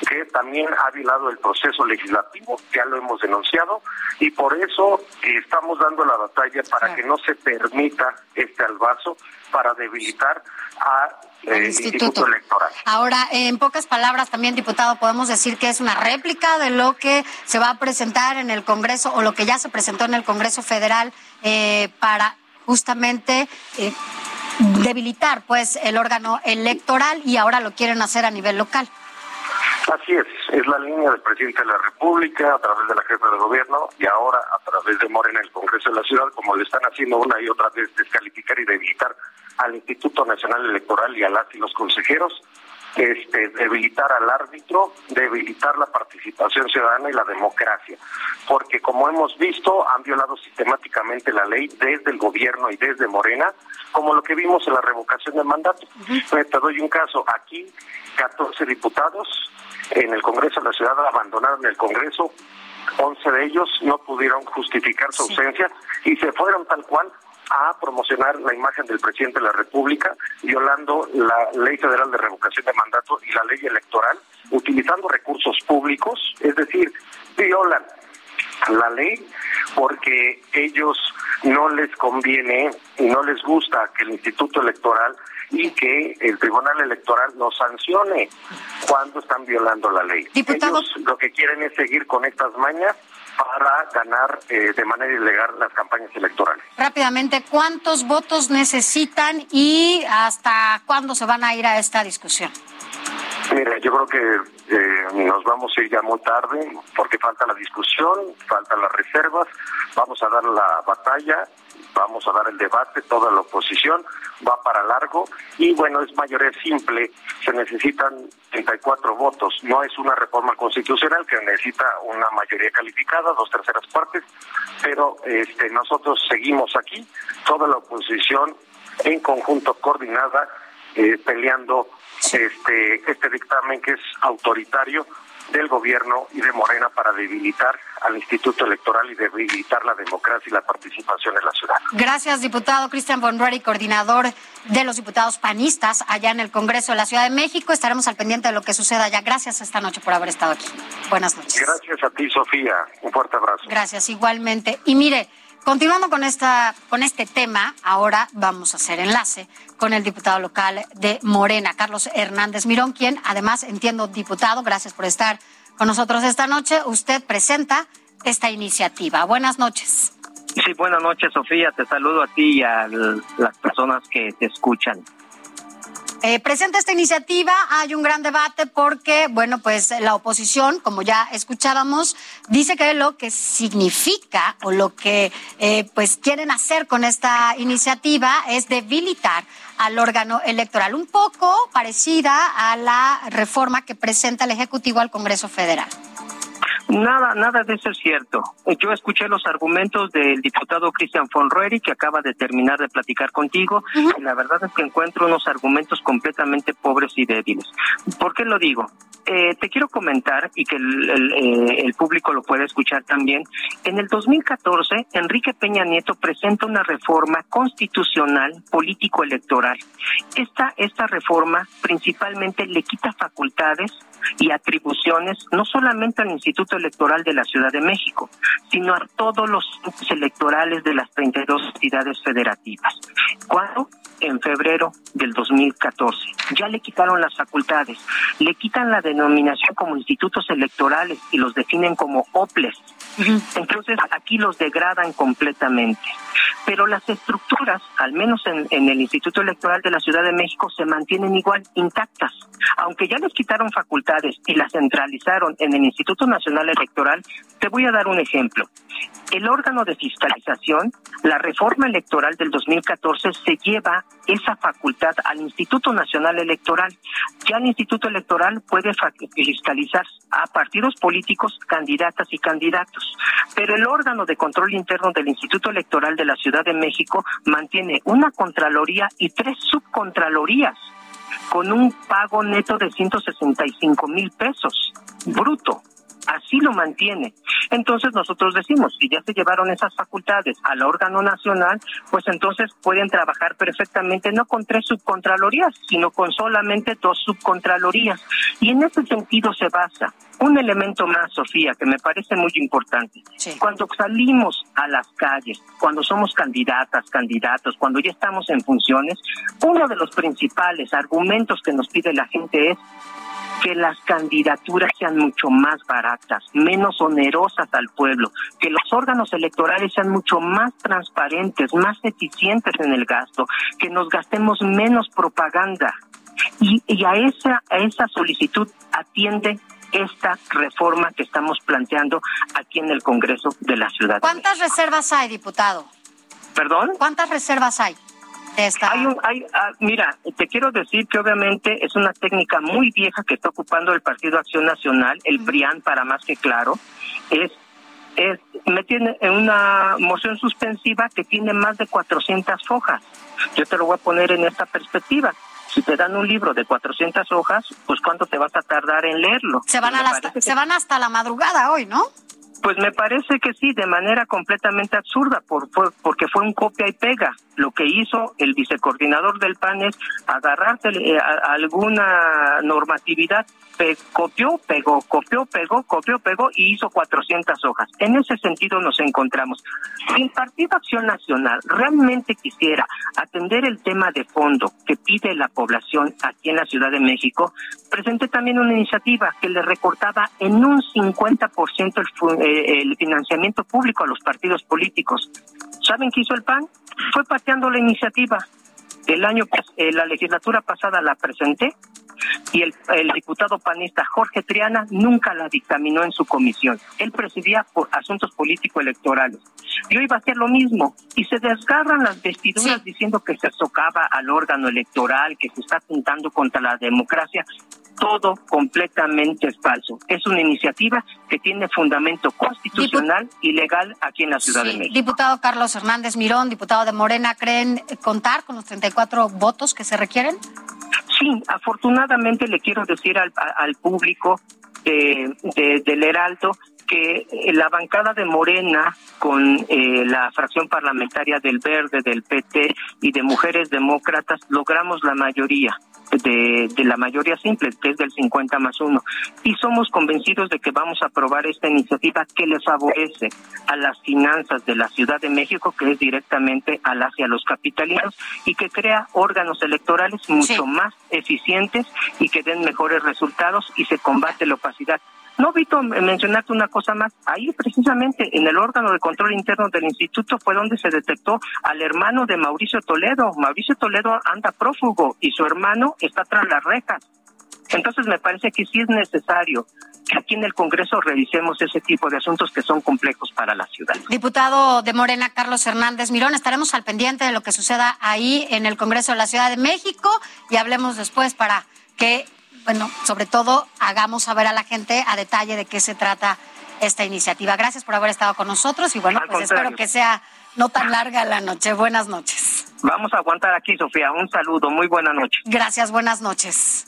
S14: que también ha violado el proceso legislativo, ya lo hemos denunciado, y por eso estamos dando la batalla para que no se permita este albazo para debilitar a el instituto. Electoral.
S1: Ahora, en pocas palabras también, diputado, podemos decir que es una réplica de lo que se va a presentar en el Congreso o lo que ya se presentó en el Congreso Federal eh, para justamente eh, debilitar pues el órgano electoral y ahora lo quieren hacer a nivel local.
S14: Así es, es la línea del presidente de la República a través de la jefa de gobierno y ahora a través de Morena el Congreso de la Ciudad, como le están haciendo una y otra vez descalificar y debilitar al Instituto Nacional Electoral y a las y los consejeros, este, debilitar al árbitro, debilitar la participación ciudadana y la democracia, porque como hemos visto han violado sistemáticamente la ley desde el gobierno y desde Morena, como lo que vimos en la revocación del mandato. Te doy un caso, aquí 14 diputados en el Congreso de la Ciudad abandonaron el Congreso, 11 de ellos no pudieron justificar su ausencia y se fueron tal cual a promocionar la imagen del presidente de la República, violando la ley federal de revocación de mandato y la ley electoral, utilizando recursos públicos, es decir, violan la ley porque ellos no les conviene y no les gusta que el Instituto Electoral y que el Tribunal Electoral nos sancione cuando están violando la ley. Ellos lo que quieren es seguir con estas mañas para ganar eh, de manera ilegal las campañas electorales.
S1: Rápidamente, ¿cuántos votos necesitan y hasta cuándo se van a ir a esta discusión?
S14: Mira, yo creo que eh, nos vamos a ir ya muy tarde porque falta la discusión, faltan las reservas, vamos a dar la batalla, vamos a dar el debate, toda la oposición va para largo y bueno, es mayoría simple, se necesitan 34 votos, no es una reforma constitucional que necesita una mayoría calificada, dos terceras partes, pero este, nosotros seguimos aquí, toda la oposición en conjunto coordinada, eh, peleando este, este dictamen que es autoritario del gobierno y de Morena para debilitar al Instituto Electoral y debilitar la democracia y la participación en la ciudad.
S1: Gracias, diputado Cristian Bonrueri, coordinador de los diputados panistas allá en el Congreso de la Ciudad de México. Estaremos al pendiente de lo que suceda allá. Gracias esta noche por haber estado aquí. Buenas noches.
S14: Gracias a ti, Sofía. Un fuerte abrazo.
S1: Gracias, igualmente. Y mire, Continuando con, esta, con este tema, ahora vamos a hacer enlace con el diputado local de Morena, Carlos Hernández Mirón, quien además, entiendo, diputado, gracias por estar con nosotros esta noche. Usted presenta esta iniciativa. Buenas noches.
S15: Sí, buenas noches, Sofía. Te saludo a ti y a las personas que te escuchan.
S1: Eh, presenta esta iniciativa, hay un gran debate porque, bueno, pues la oposición, como ya escuchábamos, dice que lo que significa o lo que eh, pues quieren hacer con esta iniciativa es debilitar al órgano electoral, un poco parecida a la reforma que presenta el Ejecutivo al Congreso Federal.
S15: Nada, nada de eso es cierto. Yo escuché los argumentos del diputado Cristian Fonroeri, que acaba de terminar de platicar contigo, y la verdad es que encuentro unos argumentos completamente pobres y débiles. ¿Por qué lo digo? Eh, te quiero comentar, y que el, eh, el, público lo puede escuchar también, en el 2014, Enrique Peña Nieto presenta una reforma constitucional político-electoral. Esta, esta reforma principalmente le quita facultades y atribuciones no solamente al Instituto Electoral de la Ciudad de México, sino a todos los electorales de las 32 entidades federativas. ¿Cuándo? En febrero del 2014. Ya le quitaron las facultades, le quitan la denominación como institutos electorales y los definen como OPLES. Entonces aquí los degradan completamente. Pero las estructuras, al menos en, el Instituto Electoral de la Ciudad de México, se mantienen igual intactas. Aunque ya les quitaron facultades y las centralizaron en el Instituto Nacional Electoral, te voy a dar un ejemplo. El órgano de fiscalización, la reforma electoral del 2014, se lleva esa facultad al Instituto Nacional Electoral. Ya el Instituto Electoral puede fiscalizar a partidos políticos, candidatas y candidatos. Pero el órgano de control interno del Instituto Electoral de la de México mantiene una Contraloría y tres subcontralorías con un pago neto de 165 mil pesos bruto así lo mantiene. Entonces nosotros decimos, si ya se llevaron esas facultades al órgano nacional, pues entonces pueden trabajar perfectamente no con tres subcontralorías, sino con solamente dos subcontralorías. Y en ese sentido se basa un elemento más, Sofía, que me parece muy importante. Cuando salimos a las calles, cuando somos candidatas, candidatos, cuando ya estamos en funciones, uno de los principales argumentos que nos pide la gente es que las candidaturas sean mucho más baratas, menos onerosas al pueblo, que los órganos electorales sean mucho más transparentes, más eficientes en el gasto, que nos gastemos menos propaganda. Y, a esa a esa solicitud atiende esta reforma que estamos planteando aquí en el Congreso de la Ciudad.
S1: ¿Cuántas reservas hay, diputado?
S15: ¿Perdón?
S1: ¿Cuántas reservas hay?
S15: Hay un, hay, ah, mira, te quiero decir que obviamente es una técnica muy vieja que está ocupando el Partido Acción Nacional, el PRIAN para más que claro, es es, me tiene en una moción suspensiva que tiene más de 400 hojas. Yo te lo voy a poner en esta perspectiva. Si te dan un libro de 400 hojas, pues ¿cuánto te vas a tardar en leerlo?
S1: Se van, a se van hasta la madrugada hoy, ¿no?
S15: Pues me parece que sí, de manera completamente absurda, por, porque fue un copia y pega. Lo que hizo el vicecoordinador del PAN es agarrarse eh, a alguna normatividad copió, pegó, copió, pegó, copió, pegó y hizo 400 hojas. En ese sentido nos encontramos. Si el Partido Acción Nacional realmente quisiera atender el tema de fondo que pide la población aquí en la Ciudad de México, presenté también una iniciativa que le recortaba en un 50% el, eh, el financiamiento público a los partidos políticos. ¿Saben qué hizo el PAN? Fue pateando la iniciativa. El año, eh, la legislatura pasada la presenté y el, diputado panista Jorge Triana nunca la dictaminó en su comisión. Él presidía por asuntos político-electorales. Y hoy va a hacer lo mismo y se desgarran las vestiduras diciendo que se socava al órgano electoral, que se está pintando contra la democracia. Todo completamente falso. Es una iniciativa que tiene fundamento constitucional y legal aquí en la Ciudad de México.
S1: Diputado Carlos Hernández Mirón, diputado de Morena, ¿creen contar con los 34 votos que se requieren?
S15: Sí, afortunadamente le quiero decir al, al público de, del Heraldo que eh, la bancada de Morena con eh, la fracción parlamentaria del Verde, del PT y de Mujeres Demócratas logramos la mayoría de, de, la mayoría simple, que es del 50 más 1. Y somos convencidos de que vamos a aprobar esta iniciativa que le favorece a las finanzas de la Ciudad de México, que es directamente al hacia los capitalinos, y que crea órganos electorales mucho más eficientes y que den mejores resultados y se combate la opacidad. No, Vito, mencionarte una cosa más. Ahí precisamente en el órgano de control interno del instituto fue donde se detectó al hermano de Mauricio Toledo. Mauricio Toledo anda prófugo y su hermano está tras las rejas. Entonces me parece que sí es necesario que aquí en el Congreso revisemos ese tipo de asuntos que son complejos para la ciudad.
S1: Diputado de Morena, Carlos Hernández Mirón, estaremos al pendiente de lo que suceda ahí en el Congreso de la Ciudad de México y hablemos después para que bueno, sobre todo hagamos saber a la gente a detalle de qué se trata esta iniciativa. Gracias por haber estado con nosotros y bueno, pues espero que sea no tan larga la noche. Buenas noches.
S15: Vamos a aguantar aquí, Sofía. Un saludo. Muy buena noche.
S1: Gracias. Buenas noches.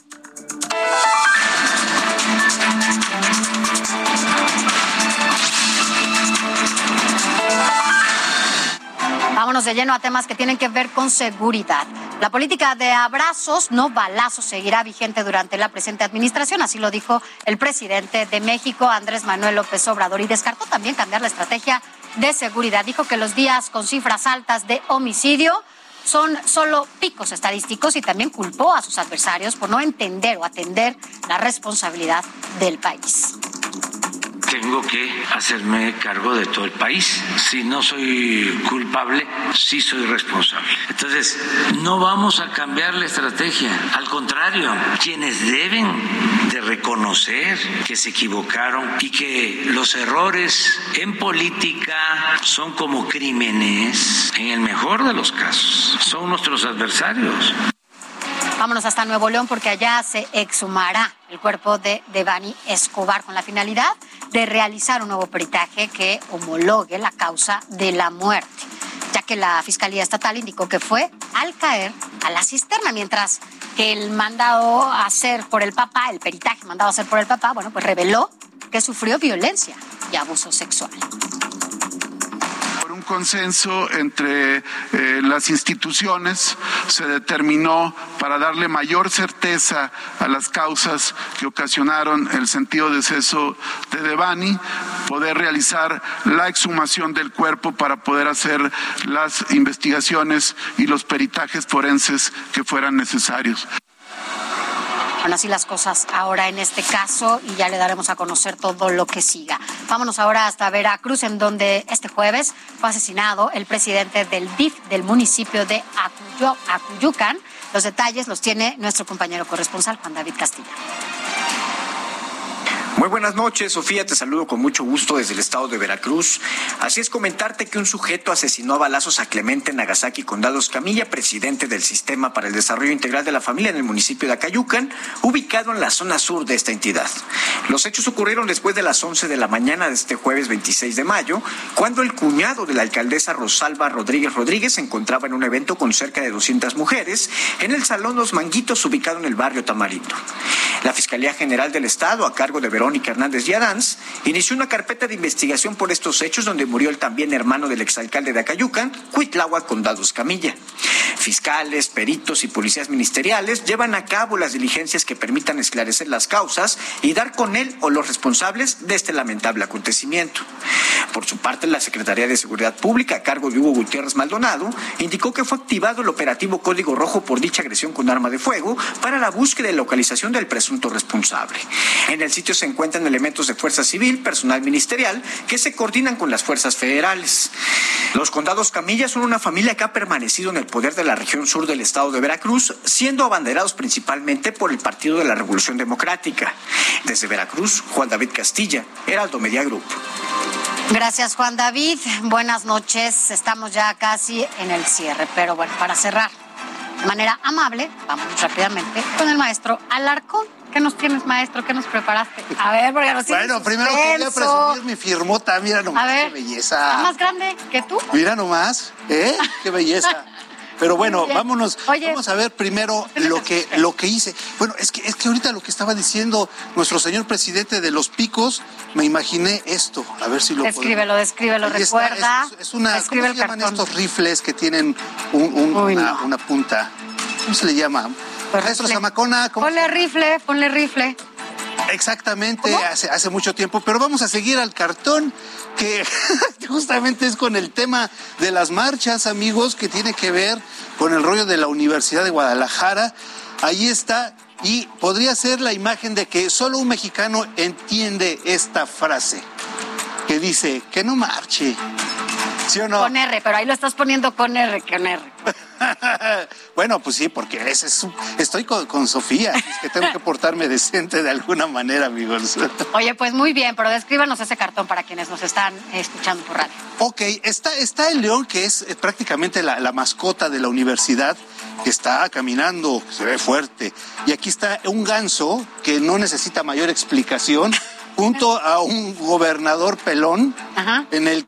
S1: Vámonos de lleno a temas que tienen que ver con seguridad. La política de abrazos, no balazos, seguirá vigente durante la presente administración, así lo dijo el presidente de México, Andrés Manuel López Obrador, y descartó también cambiar la estrategia de seguridad. Dijo que los días con cifras altas de homicidio son solo picos estadísticos y también culpó a sus adversarios por no entender o atender la responsabilidad del país
S16: tengo que hacerme cargo de todo el país. Si no soy culpable, sí soy responsable. Entonces, no vamos a cambiar la estrategia. Al contrario, quienes deben de reconocer que se equivocaron y que los errores en política son como crímenes, en el mejor de los casos, son nuestros adversarios.
S1: Vámonos hasta Nuevo León porque allá se exhumará el cuerpo de Devani Escobar con la finalidad de realizar un nuevo peritaje que homologue la causa de la muerte, ya que la Fiscalía Estatal indicó que fue al caer a la cisterna, mientras que el mandado a hacer por el papá, el peritaje mandado a hacer por el papá, bueno, pues reveló que sufrió violencia y abuso sexual
S17: consenso entre eh, las instituciones se determinó para darle mayor certeza a las causas que ocasionaron el sentido de deceso de Devani, poder realizar la exhumación del cuerpo para poder hacer las investigaciones y los peritajes forenses que fueran necesarios.
S1: Bueno, así las cosas ahora en este caso y ya le daremos a conocer todo lo que siga. Vámonos ahora hasta Veracruz, en donde este jueves fue asesinado el presidente del DIF del municipio de Acuyucan. Los detalles los tiene nuestro compañero corresponsal Juan David Castillo.
S2: Muy buenas noches, Sofía, te saludo con mucho gusto desde el estado de Veracruz. Así es comentarte que un sujeto asesinó a balazos a Clemente Nagasaki Condados Camilla, presidente del Sistema para el Desarrollo Integral de la Familia en el municipio de Acayucan, ubicado en la zona sur de esta entidad. Los hechos ocurrieron después de las 11 de la mañana de este jueves 26 de mayo, cuando el cuñado de la alcaldesa Rosalba Rodríguez Rodríguez se encontraba en un evento con cerca de 200 mujeres en el Salón Los Manguitos ubicado en el barrio Tamarindo. La Fiscalía General del Estado, a cargo de Verónica Verónica Hernández Yadanz, inició una carpeta de investigación por estos hechos donde murió el también hermano del exalcalde de Acayucan, Cuitlagua Condados Camilla. Fiscales, peritos y policías ministeriales llevan a cabo las diligencias que permitan esclarecer las causas y dar con él o los responsables de este lamentable acontecimiento. Por su parte, la Secretaría de Seguridad Pública, a cargo de Hugo Gutiérrez Maldonado, indicó que fue activado el operativo Código Rojo por dicha agresión con arma de fuego para la búsqueda y localización del presunto responsable. En el sitio se encuentra encuentran elementos de fuerza civil, personal ministerial, que se coordinan con las fuerzas federales. Los condados Camilla son una familia que ha permanecido en el poder de la región sur del estado de Veracruz, siendo abanderados principalmente por el Partido de la Revolución Democrática. Desde Veracruz, Juan David Castilla, Heraldo Media Group.
S1: Gracias, Juan David. Buenas noches. Estamos ya casi en el cierre, pero bueno, para cerrar de manera amable, vamos rápidamente con el maestro Alarcón. ¿Qué nos tienes, maestro? ¿Qué nos preparaste? A ver, porque nos tienes
S4: Bueno, primero quería presumir mi firmota. Mira nomás,
S1: A ver,
S4: qué belleza.
S1: ¿Más grande que tú?
S4: Mira nomás, ¿eh? Qué belleza. Pero bueno, vámonos.
S1: Oye.
S4: vamos a ver primero lo que, lo que hice. Bueno, es que, es que ahorita lo que estaba diciendo nuestro señor presidente de los picos, me imaginé esto. A ver si lo podemos-
S1: Descríbelo, descríbelo,
S4: Ahí está,
S1: recuerda.
S4: Es, es una,
S1: Describe
S4: ¿Cómo se llaman
S1: cartón.
S4: estos rifles que tienen un- un-
S1: Uy,
S4: una,
S1: no.
S4: una punta? ¿Cómo se le llama? Maestro
S1: rifle.
S4: Zamacona, ¿cómo
S1: Ponle rifle, ponle rifle.
S4: Exactamente, hace, hace mucho tiempo, pero vamos a seguir al cartón que justamente es con el tema de las marchas, amigos, que tiene que ver con el rollo de la Universidad de Guadalajara. Ahí está, y podría ser la imagen de que solo un mexicano entiende esta frase, que dice, que no marche. ¿Sí o no?
S1: Con R, pero ahí lo estás poniendo con R, con R.
S4: bueno, pues sí, porque ese es un- estoy con, con Sofía, es que tengo que portarme decente de alguna manera, amigos.
S1: Oye, pues muy bien, pero descríbanos ese cartón para quienes nos están escuchando por radio.
S4: Ok, está, está el león, que es eh, prácticamente la, la mascota de la universidad, que está caminando, se ve fuerte. Y aquí está un ganso que no necesita mayor explicación, junto a un gobernador pelón, en el